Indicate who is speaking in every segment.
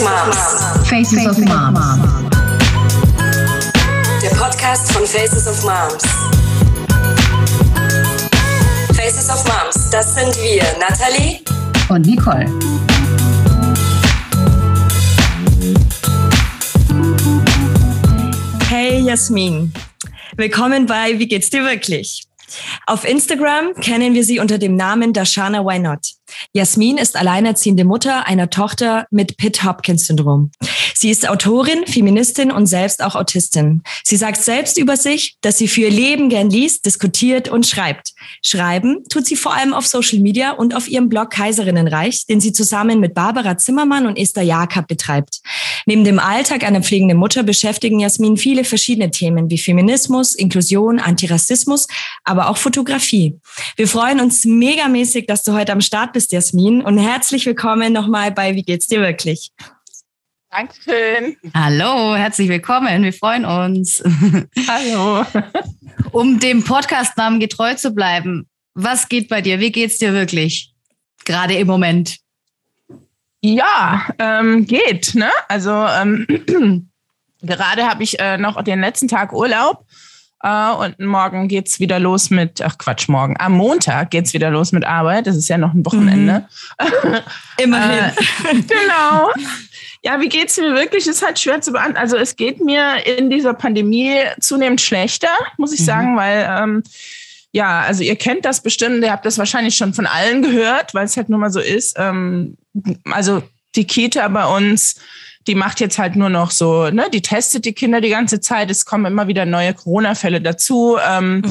Speaker 1: of Moms.
Speaker 2: Faces of Moms.
Speaker 1: Der Podcast von Faces of Moms. Faces of Moms, das sind wir, Nathalie
Speaker 2: Und Nicole.
Speaker 3: Hey Jasmin, willkommen bei Wie geht's dir wirklich? Auf Instagram kennen wir sie unter dem Namen Dashana Why Not. Jasmin ist alleinerziehende Mutter einer Tochter mit Pitt-Hopkins-Syndrom. Sie ist Autorin, Feministin und selbst auch Autistin. Sie sagt selbst über sich, dass sie für ihr Leben gern liest, diskutiert und schreibt. Schreiben tut sie vor allem auf Social Media und auf ihrem Blog Kaiserinnenreich, den sie zusammen mit Barbara Zimmermann und Esther Jakob betreibt. Neben dem Alltag einer pflegenden Mutter beschäftigen Jasmin viele verschiedene Themen wie Feminismus, Inklusion, Antirassismus, aber auch Fotografie. Wir freuen uns megamäßig, dass du heute am Start bist, Jasmin, und herzlich willkommen nochmal bei Wie geht's dir wirklich?
Speaker 4: Dankeschön.
Speaker 5: Hallo, herzlich willkommen. Wir freuen uns.
Speaker 4: Hallo.
Speaker 5: Um dem Podcastnamen getreu zu bleiben, was geht bei dir? Wie geht's dir wirklich? Gerade im Moment.
Speaker 4: Ja, ähm, geht. Ne? Also ähm, gerade habe ich äh, noch den letzten Tag Urlaub äh, und morgen geht's wieder los mit, ach Quatsch, morgen. Am Montag geht's wieder los mit Arbeit. Das ist ja noch ein Wochenende.
Speaker 3: Immerhin.
Speaker 4: Äh, genau. Ja, wie geht's mir wirklich? Ist halt schwer zu beantworten. Also es geht mir in dieser Pandemie zunehmend schlechter, muss ich
Speaker 5: Mhm.
Speaker 4: sagen, weil ähm, ja, also ihr kennt das bestimmt, ihr habt das wahrscheinlich schon von allen gehört, weil es halt nur mal so ist. Ähm, also die Kita bei uns, die macht jetzt halt nur noch so, ne, die testet die Kinder die ganze Zeit. Es kommen immer wieder neue Corona-Fälle dazu. Ähm,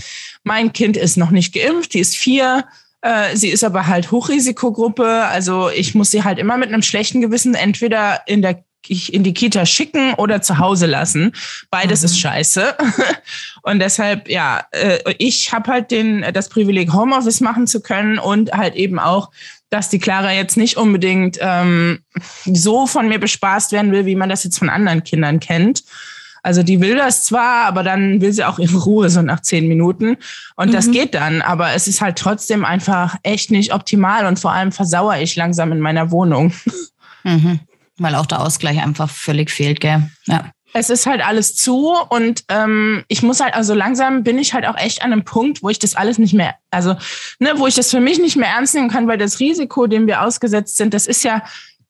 Speaker 4: mein Kind ist noch nicht geimpft, die ist vier. Äh, sie ist aber halt Hochrisikogruppe. Also ich muss sie halt immer mit einem schlechten Gewissen entweder in der in die Kita schicken oder zu Hause lassen. Beides
Speaker 3: Mhm.
Speaker 4: ist scheiße. Und deshalb, ja, äh, ich habe halt den, das Privileg, Homeoffice machen zu können und halt eben auch, dass die Clara jetzt nicht unbedingt ähm, so von mir bespaßt werden will, wie man das jetzt von anderen Kindern kennt. Also die will das zwar, aber dann will sie auch ihre Ruhe so nach zehn Minuten. Und das
Speaker 3: Mhm.
Speaker 4: geht dann. Aber es ist halt trotzdem einfach echt nicht optimal und vor allem versauere ich langsam in meiner Wohnung.
Speaker 5: Mhm. Weil auch der Ausgleich einfach völlig fehlt, gell? Ja.
Speaker 4: Es ist halt alles zu und ähm, ich muss halt, also langsam bin ich halt auch echt an einem Punkt, wo ich das alles nicht mehr, also, ne, wo ich das für mich nicht mehr ernst nehmen kann, weil das Risiko, dem wir ausgesetzt sind, das ist ja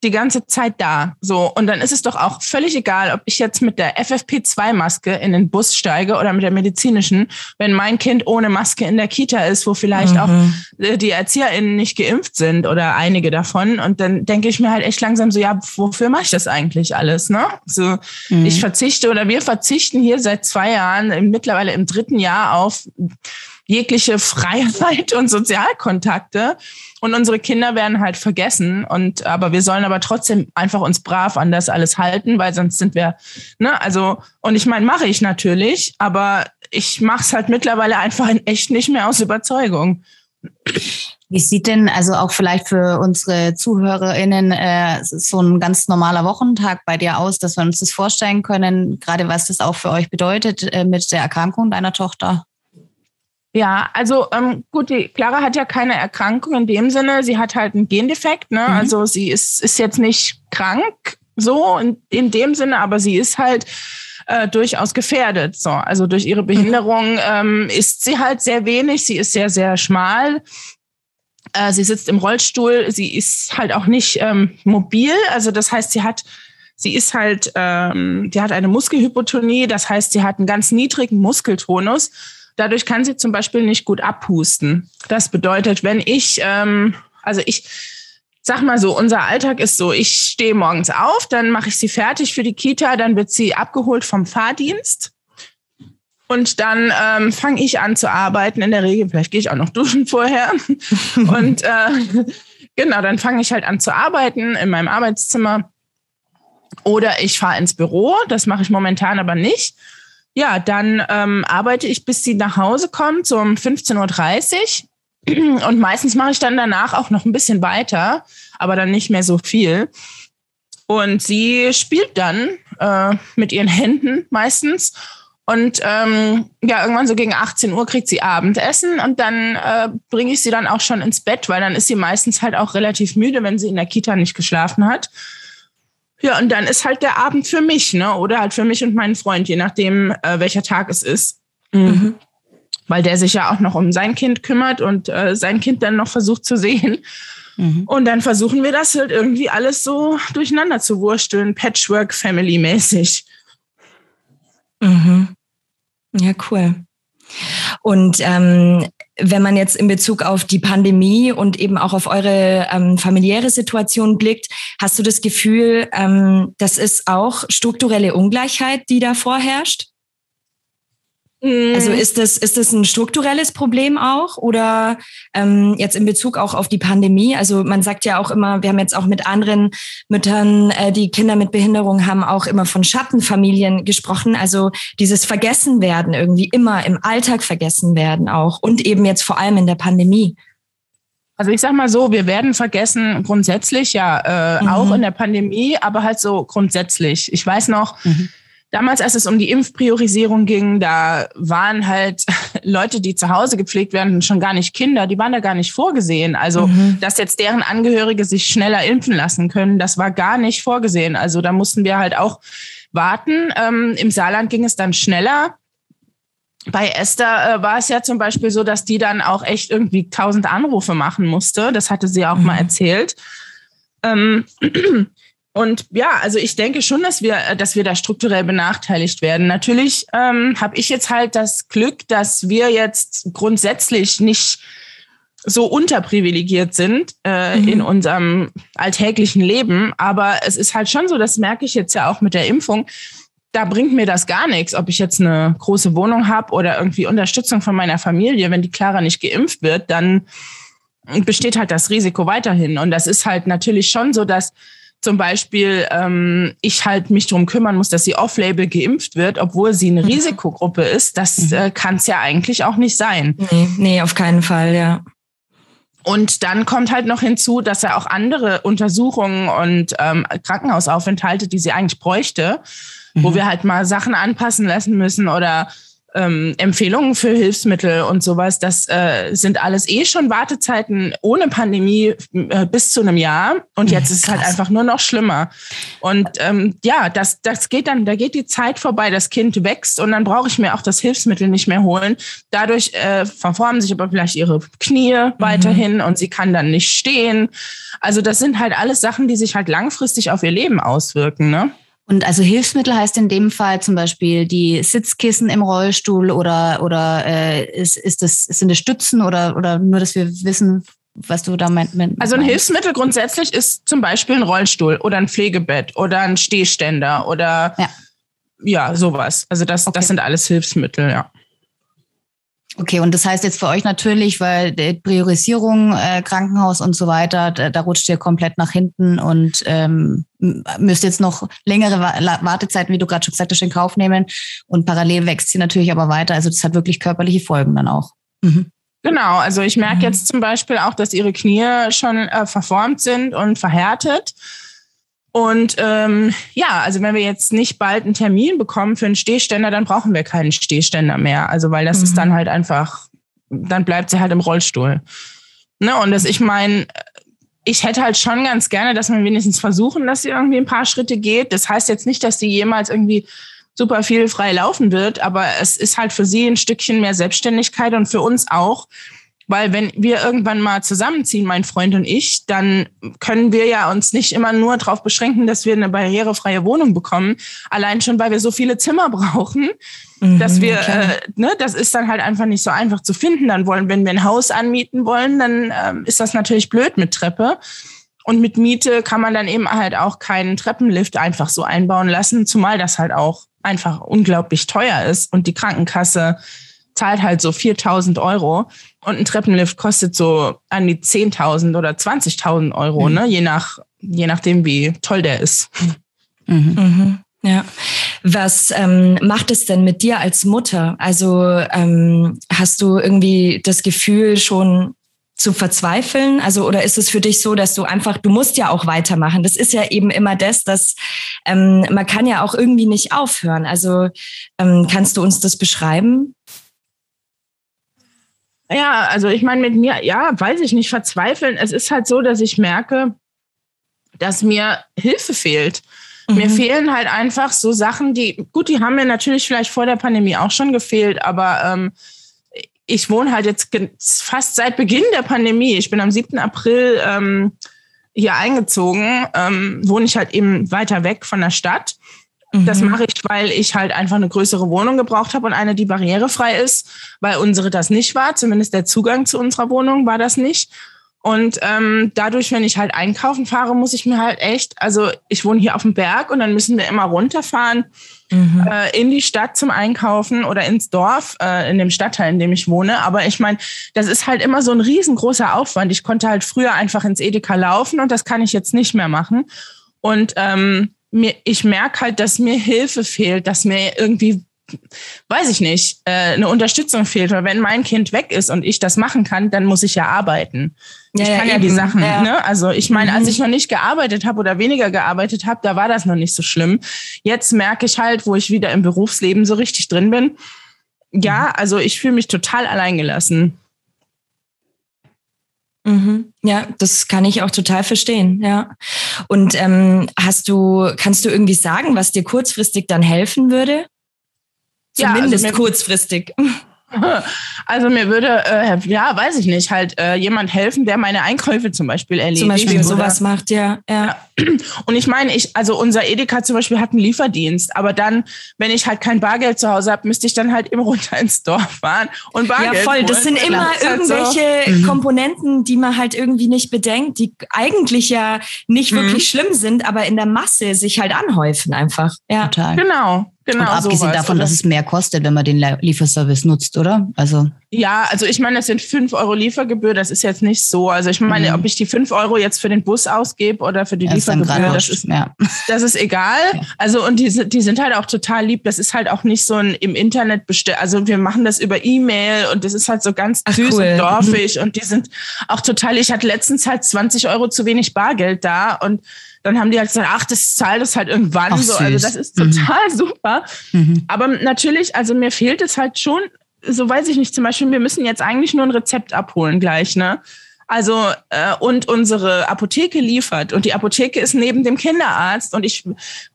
Speaker 4: die ganze Zeit da. So. Und dann ist es doch auch völlig egal, ob ich jetzt mit der FFP2-Maske in den Bus steige oder mit der medizinischen, wenn mein Kind ohne Maske in der Kita ist, wo vielleicht auch
Speaker 3: Mhm.
Speaker 4: äh, die ErzieherInnen nicht geimpft sind oder einige davon. Und dann denke ich mir halt echt langsam so, ja, wofür mache ich das eigentlich alles? Ne? So,
Speaker 5: Mhm.
Speaker 4: ich verzichte oder wir verzichten hier seit zwei Jahren, im- mittlerweile im dritten Jahr auf jegliche Freiheit und Sozialkontakte. Und unsere Kinder werden halt vergessen. Und aber wir sollen aber trotzdem einfach uns brav an das alles halten, weil sonst sind wir, ne, also, und ich meine, mache ich natürlich, aber ich mache es halt mittlerweile einfach in echt nicht mehr aus Überzeugung.
Speaker 5: Wie sieht denn also auch vielleicht für unsere ZuhörerInnen äh, so ein ganz normaler Wochentag bei dir aus, dass wir uns das vorstellen können, gerade was das auch für euch bedeutet äh, mit der Erkrankung deiner Tochter?
Speaker 4: Ja, also ähm, gut, die Clara hat ja keine Erkrankung in dem Sinne. Sie hat halt einen Gendefekt, ne?
Speaker 5: Mhm.
Speaker 4: Also sie ist, ist jetzt nicht krank so in, in dem Sinne, aber sie ist halt äh, durchaus gefährdet. So, also durch ihre Behinderung ähm, ist sie halt sehr wenig. Sie ist sehr, sehr schmal. Äh, sie sitzt im Rollstuhl. Sie ist halt auch nicht ähm, mobil. Also das heißt, sie hat Sie ist halt, ähm, die hat eine Muskelhypotonie, das heißt, sie hat einen ganz niedrigen Muskeltonus. Dadurch kann sie zum Beispiel nicht gut abhusten. Das bedeutet, wenn ich, ähm, also ich sag mal so, unser Alltag ist so, ich stehe morgens auf, dann mache ich sie fertig für die Kita, dann wird sie abgeholt vom Fahrdienst. Und dann ähm, fange ich an zu arbeiten. In der Regel, vielleicht gehe ich auch noch duschen vorher. Und äh, genau, dann fange ich halt an zu arbeiten in meinem Arbeitszimmer. Oder ich fahre ins Büro, das mache ich momentan aber nicht. Ja, dann ähm, arbeite ich, bis sie nach Hause kommt, so um 15.30 Uhr. Und meistens mache ich dann danach auch noch ein bisschen weiter, aber dann nicht mehr so viel. Und sie spielt dann äh, mit ihren Händen meistens. Und ähm, ja, irgendwann so gegen 18 Uhr kriegt sie Abendessen und dann äh, bringe ich sie dann auch schon ins Bett, weil dann ist sie meistens halt auch relativ müde, wenn sie in der Kita nicht geschlafen hat. Ja, und dann ist halt der Abend für mich, ne? Oder halt für mich und meinen Freund, je nachdem, äh, welcher Tag es ist. Mhm. Weil der sich ja auch noch um sein Kind kümmert und äh, sein Kind dann noch versucht zu sehen. Mhm. Und dann versuchen wir das halt irgendwie alles so durcheinander zu wursteln, Patchwork-Family-mäßig.
Speaker 3: Mhm. Ja, cool. Und ähm, wenn man jetzt in Bezug auf die Pandemie und eben auch auf eure ähm, familiäre Situation blickt, hast du das Gefühl, ähm, das ist auch strukturelle Ungleichheit, die da vorherrscht? Also mhm. ist das, ist das ein strukturelles Problem auch oder ähm, jetzt in Bezug auch auf die Pandemie? Also man sagt ja auch immer, wir haben jetzt auch mit anderen Müttern, äh, die Kinder mit Behinderung haben, auch immer von Schattenfamilien gesprochen. Also dieses Vergessenwerden irgendwie immer im Alltag vergessen werden auch und eben jetzt vor allem in der Pandemie.
Speaker 4: Also ich sag mal so, wir werden vergessen grundsätzlich, ja, äh, mhm. auch in der Pandemie, aber halt so grundsätzlich. Ich weiß noch, mhm Damals, als es um die Impfpriorisierung ging, da waren halt Leute, die zu Hause gepflegt werden, schon gar nicht Kinder, die waren da gar nicht vorgesehen. Also, mhm. dass jetzt deren Angehörige sich schneller impfen lassen können, das war gar nicht vorgesehen. Also, da mussten wir halt auch warten. Ähm, Im Saarland ging es dann schneller. Bei Esther äh, war es ja zum Beispiel so, dass die dann auch echt irgendwie tausend Anrufe machen musste. Das hatte sie auch mhm. mal erzählt. Ähm, Und ja, also ich denke schon, dass wir, äh, dass wir da strukturell benachteiligt werden. Natürlich ähm, habe ich jetzt halt das Glück, dass wir jetzt grundsätzlich nicht so unterprivilegiert sind äh, mhm. in unserem alltäglichen Leben. Aber es ist halt schon so, das merke ich jetzt ja auch mit der Impfung. Da bringt mir das gar nichts, ob ich jetzt eine große Wohnung habe oder irgendwie Unterstützung von meiner Familie. Wenn die Clara nicht geimpft wird, dann besteht halt das Risiko weiterhin. Und das ist halt natürlich schon so, dass zum Beispiel ähm, ich halt mich darum kümmern muss, dass sie off-label geimpft wird, obwohl sie eine mhm. Risikogruppe ist, das mhm. äh, kann es ja eigentlich auch nicht sein.
Speaker 3: Nee, nee, auf keinen Fall, ja.
Speaker 4: Und dann kommt halt noch hinzu, dass er auch andere Untersuchungen und ähm, Krankenhausaufenthalte, die sie eigentlich bräuchte, mhm. wo wir halt mal Sachen anpassen lassen müssen oder ähm, Empfehlungen für Hilfsmittel und sowas, das äh, sind alles eh schon Wartezeiten ohne Pandemie äh, bis zu einem Jahr. Und jetzt ist es halt einfach nur noch schlimmer. Und ähm, ja, das, das geht dann, da geht die Zeit vorbei, das Kind wächst und dann brauche ich mir auch das Hilfsmittel nicht mehr holen. Dadurch äh, verformen sich aber vielleicht ihre Knie mhm. weiterhin und sie kann dann nicht stehen. Also das sind halt alles Sachen, die sich halt langfristig auf ihr Leben auswirken, ne?
Speaker 5: Und also Hilfsmittel heißt in dem Fall zum Beispiel die Sitzkissen im Rollstuhl oder oder äh, ist, ist das sind das Stützen oder oder nur, dass wir wissen, was du da meinst?
Speaker 4: Also ein Hilfsmittel grundsätzlich ist zum Beispiel ein Rollstuhl oder ein Pflegebett oder ein Stehständer oder ja, ja sowas. Also das okay. das sind alles Hilfsmittel, ja.
Speaker 5: Okay, und das heißt jetzt für euch natürlich, weil die Priorisierung, äh, Krankenhaus und so weiter, da, da rutscht ihr komplett nach hinten und ähm, müsst jetzt noch längere Wartezeiten, wie du gerade schon gesagt hast, in Kauf nehmen. Und parallel wächst sie natürlich aber weiter. Also das hat wirklich körperliche Folgen dann auch. Mhm.
Speaker 4: Genau, also ich merke mhm. jetzt zum Beispiel auch, dass ihre Knie schon äh, verformt sind und verhärtet. Und ähm, ja, also wenn wir jetzt nicht bald einen Termin bekommen für einen Stehständer, dann brauchen wir keinen Stehständer mehr. Also weil das mhm. ist dann halt einfach, dann bleibt sie halt im Rollstuhl. Ne? Und das, ich meine, ich hätte halt schon ganz gerne, dass wir wenigstens versuchen, dass sie irgendwie ein paar Schritte geht. Das heißt jetzt nicht, dass sie jemals irgendwie super viel frei laufen wird, aber es ist halt für sie ein Stückchen mehr Selbstständigkeit und für uns auch, weil wenn wir irgendwann mal zusammenziehen, mein Freund und ich, dann können wir ja uns nicht immer nur darauf beschränken, dass wir eine barrierefreie Wohnung bekommen. Allein schon, weil wir so viele Zimmer brauchen, mhm, dass wir, äh, ne, das ist dann halt einfach nicht so einfach zu finden. Dann wollen, wenn wir ein Haus anmieten wollen, dann ähm, ist das natürlich blöd mit Treppe. Und mit Miete kann man dann eben halt auch keinen Treppenlift einfach so einbauen lassen, zumal das halt auch einfach unglaublich teuer ist und die Krankenkasse zahlt halt so 4000 Euro und ein Treppenlift kostet so an die 10.000 oder 20.000 Euro, mhm. ne? je, nach, je nachdem, wie toll der ist.
Speaker 3: Mhm. Mhm. Ja. Was ähm, macht es denn mit dir als Mutter? Also ähm, hast du irgendwie das Gefühl schon zu verzweifeln? Also oder ist es für dich so, dass du einfach, du musst ja auch weitermachen. Das ist ja eben immer das, dass ähm, man kann ja auch irgendwie nicht aufhören. Also ähm, kannst du uns das beschreiben?
Speaker 4: Ja, also ich meine, mit mir, ja, weiß ich nicht, verzweifeln. Es ist halt so, dass ich merke, dass mir Hilfe fehlt. Mir fehlen halt einfach so Sachen, die, gut, die haben mir natürlich vielleicht vor der Pandemie auch schon gefehlt, aber ähm, ich wohne halt jetzt fast seit Beginn der Pandemie. Ich bin am 7. April ähm, hier eingezogen, ähm, wohne ich halt eben weiter weg von der Stadt. Das
Speaker 3: Mhm.
Speaker 4: mache ich, weil ich halt einfach eine größere Wohnung gebraucht habe und eine, die barrierefrei ist, weil unsere das nicht war. Zumindest der Zugang zu unserer Wohnung war das nicht. Und ähm, dadurch, wenn ich halt einkaufen fahre, muss ich mir halt echt, also ich wohne hier auf dem Berg und dann müssen wir immer runterfahren
Speaker 3: Mhm.
Speaker 4: äh, in die Stadt zum Einkaufen oder ins Dorf, äh, in dem Stadtteil, in dem ich wohne. Aber ich meine, das ist halt immer so ein riesengroßer Aufwand. Ich konnte halt früher einfach ins Edeka laufen und das kann ich jetzt nicht mehr machen. Und ähm, mir, ich merke halt, dass mir Hilfe fehlt, dass mir irgendwie, weiß ich nicht, äh, eine Unterstützung fehlt. Weil wenn mein Kind weg ist und ich das machen kann, dann muss ich ja arbeiten.
Speaker 3: Ja,
Speaker 4: ich
Speaker 3: ja,
Speaker 4: kann ja,
Speaker 3: eben.
Speaker 4: die Sachen,
Speaker 3: Ja.
Speaker 4: ne? Also ich meine, als
Speaker 3: Mhm.
Speaker 4: ich noch nicht gearbeitet habe oder weniger gearbeitet habe, da war das noch nicht so schlimm. Jetzt merke ich halt, wo ich wieder im Berufsleben so richtig drin bin. Ja, also ich fühle mich total alleingelassen.
Speaker 3: Mhm. Ja, das kann ich auch total verstehen, ja. Und ähm, hast du, kannst du irgendwie sagen, was dir kurzfristig dann helfen würde?
Speaker 4: Ja, also
Speaker 3: Zumindest kurzfristig.
Speaker 4: Also mir würde, äh, ja, weiß ich nicht, halt äh, jemand helfen, der meine Einkäufe zum Beispiel erledigt.
Speaker 3: Zum Beispiel
Speaker 4: oder-
Speaker 3: sowas macht, ja, ja.
Speaker 4: Und ich meine, ich, also unser Edeka zum Beispiel hat einen Lieferdienst, aber dann, wenn ich halt kein Bargeld zu Hause habe, müsste ich dann halt immer runter ins Dorf fahren und Bargeld
Speaker 3: Ja, voll. Das
Speaker 4: holen.
Speaker 3: sind immer
Speaker 4: Das ist halt so-
Speaker 3: irgendwelche Komponenten, die man halt irgendwie nicht bedenkt, die eigentlich ja nicht
Speaker 4: Mhm.
Speaker 3: wirklich schlimm sind, aber in der Masse sich halt anhäufen einfach. Ja.
Speaker 5: Total.
Speaker 4: Genau, genau.
Speaker 5: Und abgesehen
Speaker 4: sowas.
Speaker 5: davon,
Speaker 4: Oder-
Speaker 5: dass es mehr kostet, wenn man den Lieferservice nutzt, oder? Also
Speaker 4: Ja, also ich meine, das sind fünf Euro Liefergebühr, das ist jetzt nicht so. Also ich meine,
Speaker 5: Mhm.
Speaker 4: ob ich die fünf Euro jetzt für den Bus ausgebe oder für die
Speaker 5: das ist dann
Speaker 4: Liefergebühr,
Speaker 5: gerade
Speaker 4: das ist,
Speaker 5: ja.
Speaker 4: das ist egal.
Speaker 5: Ja.
Speaker 4: Also und die, sind- die sind halt auch total lieb. Das ist halt auch nicht so ein im Internet bestellt. Also wir machen das über E-Mail und das ist halt so ganz
Speaker 3: Ach,
Speaker 4: süß
Speaker 3: cool.
Speaker 4: und dorfig und die sind auch total. Ich hatte letztens halt 20 Euro zu wenig Bargeld da und dann haben die halt gesagt, ach, das zahlt es halt irgendwann
Speaker 5: Ach,
Speaker 4: so. Also
Speaker 5: süß.
Speaker 4: das ist
Speaker 5: Mhm.
Speaker 4: total super.
Speaker 5: Mhm.
Speaker 4: Aber natürlich, also mir fehlt es halt schon, so weiß ich nicht, zum Beispiel, wir müssen jetzt eigentlich nur ein Rezept abholen gleich, ne? Also, äh, und unsere Apotheke liefert. Und die Apotheke ist neben dem Kinderarzt. Und ich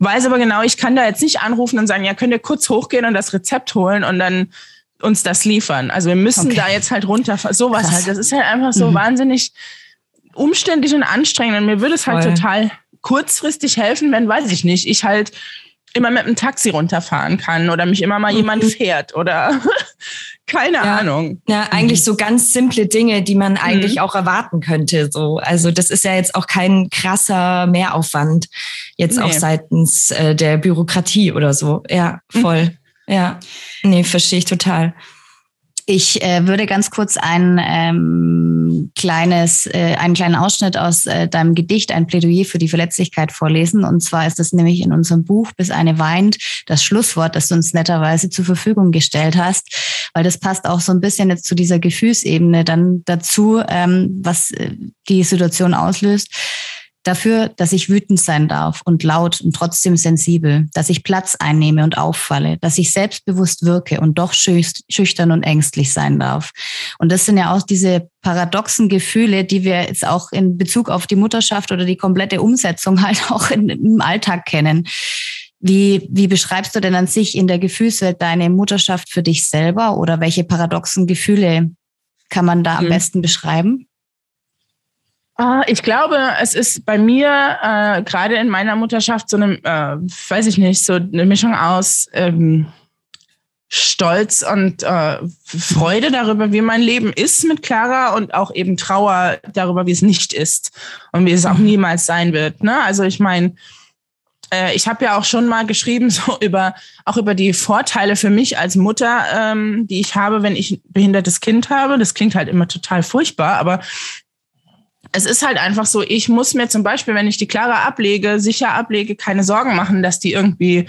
Speaker 4: weiß aber genau, ich kann da jetzt nicht anrufen und sagen, ja, könnt ihr kurz hochgehen und das Rezept holen und dann uns das liefern. Also wir müssen
Speaker 5: Okay.
Speaker 4: da jetzt halt runter, sowas
Speaker 5: Krass.
Speaker 4: halt. Das ist halt einfach so
Speaker 5: Mhm.
Speaker 4: wahnsinnig umständlich und anstrengend. Und mir würde es halt
Speaker 3: Voll.
Speaker 4: total kurzfristig helfen, wenn, weiß ich nicht, ich halt immer mit einem Taxi runterfahren kann oder mich immer mal jemand fährt oder keine
Speaker 3: Ja.
Speaker 4: Ahnung.
Speaker 3: Ja, eigentlich so ganz simple Dinge, die man eigentlich auch erwarten könnte. So, also das ist ja jetzt auch kein krasser Mehraufwand jetzt auch
Speaker 4: Nee.
Speaker 3: seitens äh, der Bürokratie oder so. Ja, voll. Ja, nee, verstehe ich total.
Speaker 5: Ich äh, würde ganz kurz ein ähm, kleines, äh, einen kleinen Ausschnitt aus äh, deinem Gedicht, ein Plädoyer für die Verletzlichkeit vorlesen. Und zwar ist das nämlich in unserem Buch Bis eine weint, das Schlusswort, das du uns netterweise zur Verfügung gestellt hast, weil das passt auch so ein bisschen jetzt zu dieser Gefühlsebene dann dazu, ähm, was äh, die Situation auslöst. Dafür, dass ich wütend sein darf und laut und trotzdem sensibel, dass ich Platz einnehme und auffalle, dass ich selbstbewusst wirke und doch schüch- schüchtern und ängstlich sein darf. Und das sind ja auch diese paradoxen Gefühle, die wir jetzt auch in Bezug auf die Mutterschaft oder die komplette Umsetzung halt auch in, im Alltag kennen. Wie, wie beschreibst du denn an sich in der Gefühlswelt deine Mutterschaft für dich selber oder welche paradoxen Gefühle kann man da am
Speaker 4: Mhm.
Speaker 5: besten beschreiben?
Speaker 4: Ah, Ich glaube, es ist bei mir äh, gerade in meiner Mutterschaft so eine, äh, weiß ich nicht, so eine Mischung aus ähm, Stolz und äh, Freude darüber, wie mein Leben ist mit Clara und auch eben Trauer darüber, wie es nicht ist und wie es auch niemals sein wird. Ne? Also ich meine, äh, ich habe ja auch schon mal geschrieben, so über auch über die Vorteile für mich als Mutter, ähm, die ich habe, wenn ich ein behindertes Kind habe. Das klingt halt immer total furchtbar, aber es ist halt einfach so, ich muss mir zum Beispiel, wenn ich die Clara ablege, sicher ablege, keine Sorgen machen, dass die irgendwie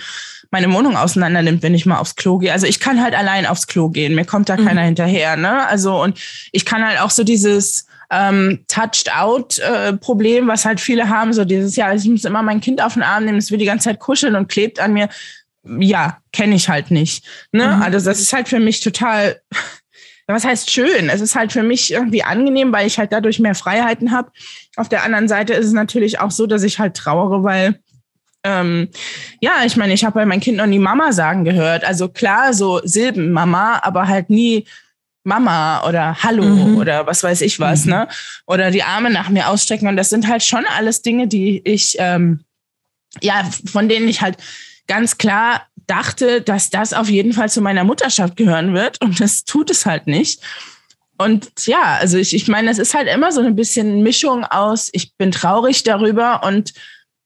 Speaker 4: meine Wohnung auseinander nimmt, wenn ich mal aufs Klo gehe. Also ich kann halt allein aufs Klo gehen, mir kommt da keiner hinterher. Ne? Also und ich kann halt auch so dieses ähm, Touched-out-Problem, was halt viele haben, so dieses, ja, ich muss immer mein Kind auf den Arm nehmen, es will die ganze Zeit kuscheln und klebt an mir. Ja, kenne ich halt nicht. Ne? Also das ist halt für mich total was heißt schön? Es ist halt für mich irgendwie angenehm, weil ich halt dadurch mehr Freiheiten habe. Auf der anderen Seite ist es natürlich auch so, dass ich halt trauere, weil ähm, ja, ich meine, ich habe bei meinem Kind noch nie Mama sagen gehört. Also klar, so Silben Mama, aber halt nie Mama oder Hallo mhm. oder was weiß ich was, mhm. ne? Oder die Arme nach mir ausstrecken. Und das sind halt schon alles Dinge, die ich, ähm, ja, von denen ich halt ganz klar dachte, dass das auf jeden Fall zu meiner Mutterschaft gehören wird. Und das tut es halt nicht. Und ja, also ich, ich meine, es ist halt immer so ein bisschen Mischung aus, ich bin traurig darüber und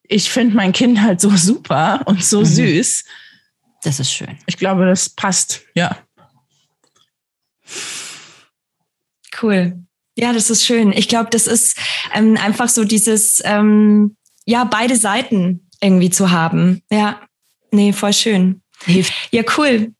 Speaker 4: ich finde mein Kind halt so super und so mhm. süß.
Speaker 5: Das ist schön.
Speaker 4: Ich glaube, das passt, ja.
Speaker 3: Cool. Ja, das ist schön. Ich glaube, das ist ähm, einfach so dieses, ähm, ja, beide Seiten irgendwie zu haben. Ja, nee, voll schön.
Speaker 5: Hilft.
Speaker 3: Ja, cool.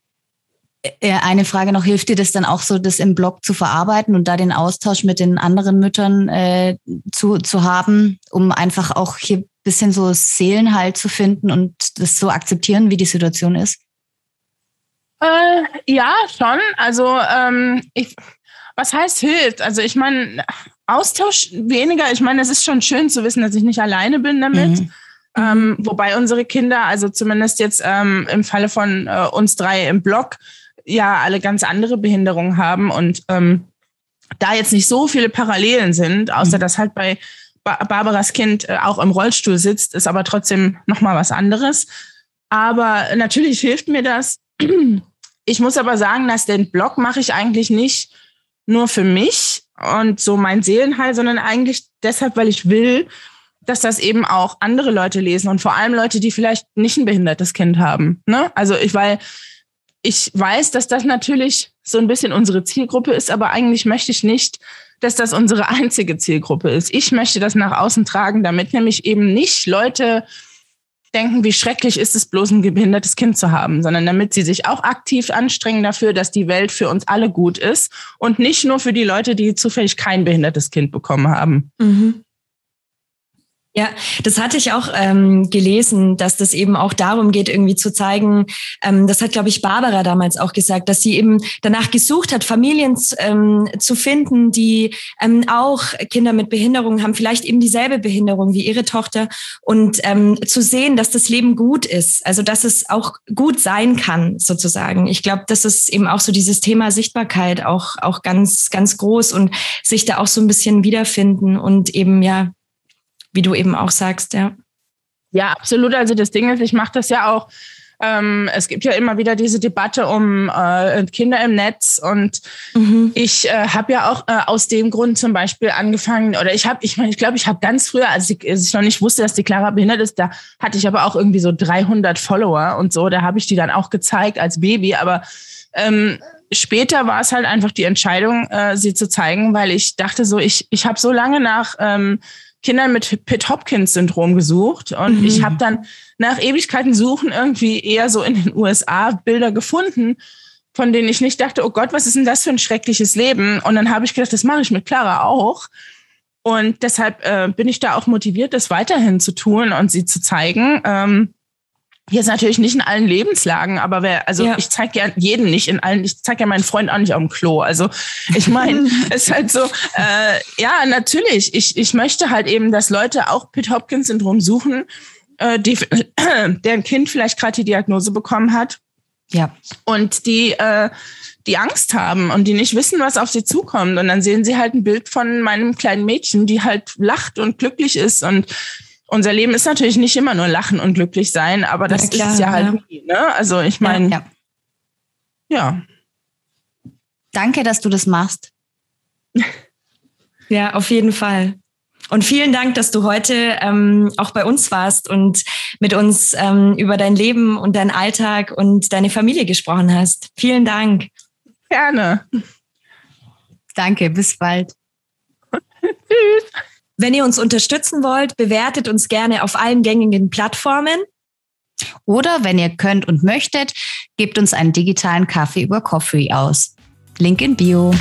Speaker 5: Äh, eine Frage noch, hilft dir das dann auch so, das im Blog zu verarbeiten und da den Austausch mit den anderen Müttern äh, zu, zu haben, um einfach auch hier ein bisschen so Seelenhalt zu finden und das zu akzeptieren, wie die Situation ist?
Speaker 4: Äh, ja, schon. Also ähm, ich, was heißt hilft? Also ich meine, Austausch weniger. Ich meine, es ist schon schön zu wissen, dass ich nicht alleine bin damit. Mhm. Ähm, wobei unsere Kinder, also zumindest jetzt ähm, im Falle von äh, uns drei im Blog, ja alle ganz andere Behinderungen haben und ähm, da jetzt nicht so viele Parallelen sind, außer mhm. dass halt bei ba Barbaras Kind äh, auch im Rollstuhl sitzt, ist aber trotzdem nochmal was anderes. Aber natürlich hilft mir das. Ich muss aber sagen, dass den Blog mache ich eigentlich nicht nur für mich und so mein Seelenheil, sondern eigentlich deshalb, weil ich will, dass das eben auch andere Leute lesen und vor allem Leute, die vielleicht nicht ein behindertes Kind haben. Ne? Also ich, weil ich weiß, dass das natürlich so ein bisschen unsere Zielgruppe ist, aber eigentlich möchte ich nicht, dass das unsere einzige Zielgruppe ist. Ich möchte das nach außen tragen, damit nämlich eben nicht Leute denken, wie schrecklich ist es bloß ein behindertes Kind zu haben, sondern damit sie sich auch aktiv anstrengen dafür, dass die Welt für uns alle gut ist und nicht nur für die Leute, die zufällig kein behindertes Kind bekommen haben.
Speaker 3: Mhm. Ja, das hatte ich auch ähm, gelesen, dass das eben auch darum geht, irgendwie zu zeigen, ähm, das hat, glaube ich, Barbara damals auch gesagt, dass sie eben danach gesucht hat, Familien ähm, zu finden, die ähm, auch Kinder mit Behinderungen haben, vielleicht eben dieselbe Behinderung wie ihre Tochter und ähm, zu sehen, dass das Leben gut ist, also dass es auch gut sein kann, sozusagen. Ich glaube, das ist eben auch so dieses Thema Sichtbarkeit auch, auch ganz, ganz groß und sich da auch so ein bisschen wiederfinden und eben ja wie du eben auch sagst, ja.
Speaker 4: Ja, absolut. Also das Ding ist, ich mache das ja auch. Ähm, es gibt ja immer wieder diese Debatte um äh, Kinder im Netz und mhm. ich äh, habe ja auch äh, aus dem Grund zum Beispiel angefangen oder ich habe, ich meine, ich glaube, ich habe ganz früher, als ich, als ich, noch nicht wusste, dass die Clara behindert ist, da hatte ich aber auch irgendwie so 300 Follower und so. Da habe ich die dann auch gezeigt als Baby, aber ähm, später war es halt einfach die Entscheidung, äh, sie zu zeigen, weil ich dachte so, ich ich habe so lange nach ähm, Kindern mit Pitt-Hopkins-Syndrom gesucht. Und mhm. ich habe dann nach Ewigkeiten Suchen irgendwie eher so in den USA Bilder gefunden, von denen ich nicht dachte, oh Gott, was ist denn das für ein schreckliches Leben? Und dann habe ich gedacht, das mache ich mit Clara auch. Und deshalb äh, bin ich da auch motiviert, das weiterhin zu tun und sie zu zeigen. Ähm, Jetzt natürlich nicht in allen Lebenslagen, aber wer, also ja. ich zeige ja jeden nicht in allen, ich zeige ja meinen Freund auch nicht auf dem Klo. Also ich meine, es ist halt so, äh, ja, natürlich, ich, ich möchte halt eben, dass Leute auch Pitt-Hopkins-Syndrom suchen, äh, die, äh, deren Kind vielleicht gerade die Diagnose bekommen hat.
Speaker 5: Ja.
Speaker 4: Und die, äh, die Angst haben und die nicht wissen, was auf sie zukommt. Und dann sehen sie halt ein Bild von meinem kleinen Mädchen, die halt lacht und glücklich ist und unser Leben ist natürlich nicht immer nur lachen und glücklich sein, aber das ja, klar, ist ja halt ja. nie, ne? Also ich meine, ja, ja.
Speaker 5: Danke, dass du das machst.
Speaker 3: Ja, auf jeden Fall. Und vielen Dank, dass du heute ähm, auch bei uns warst und mit uns ähm, über dein Leben und deinen Alltag und deine Familie gesprochen hast. Vielen Dank.
Speaker 4: Gerne.
Speaker 5: Danke, bis bald.
Speaker 3: Tschüss. Wenn ihr uns unterstützen wollt, bewertet uns gerne auf allen gängigen Plattformen.
Speaker 5: Oder wenn ihr könnt und möchtet, gebt uns einen digitalen Kaffee über Coffee aus. Link in Bio.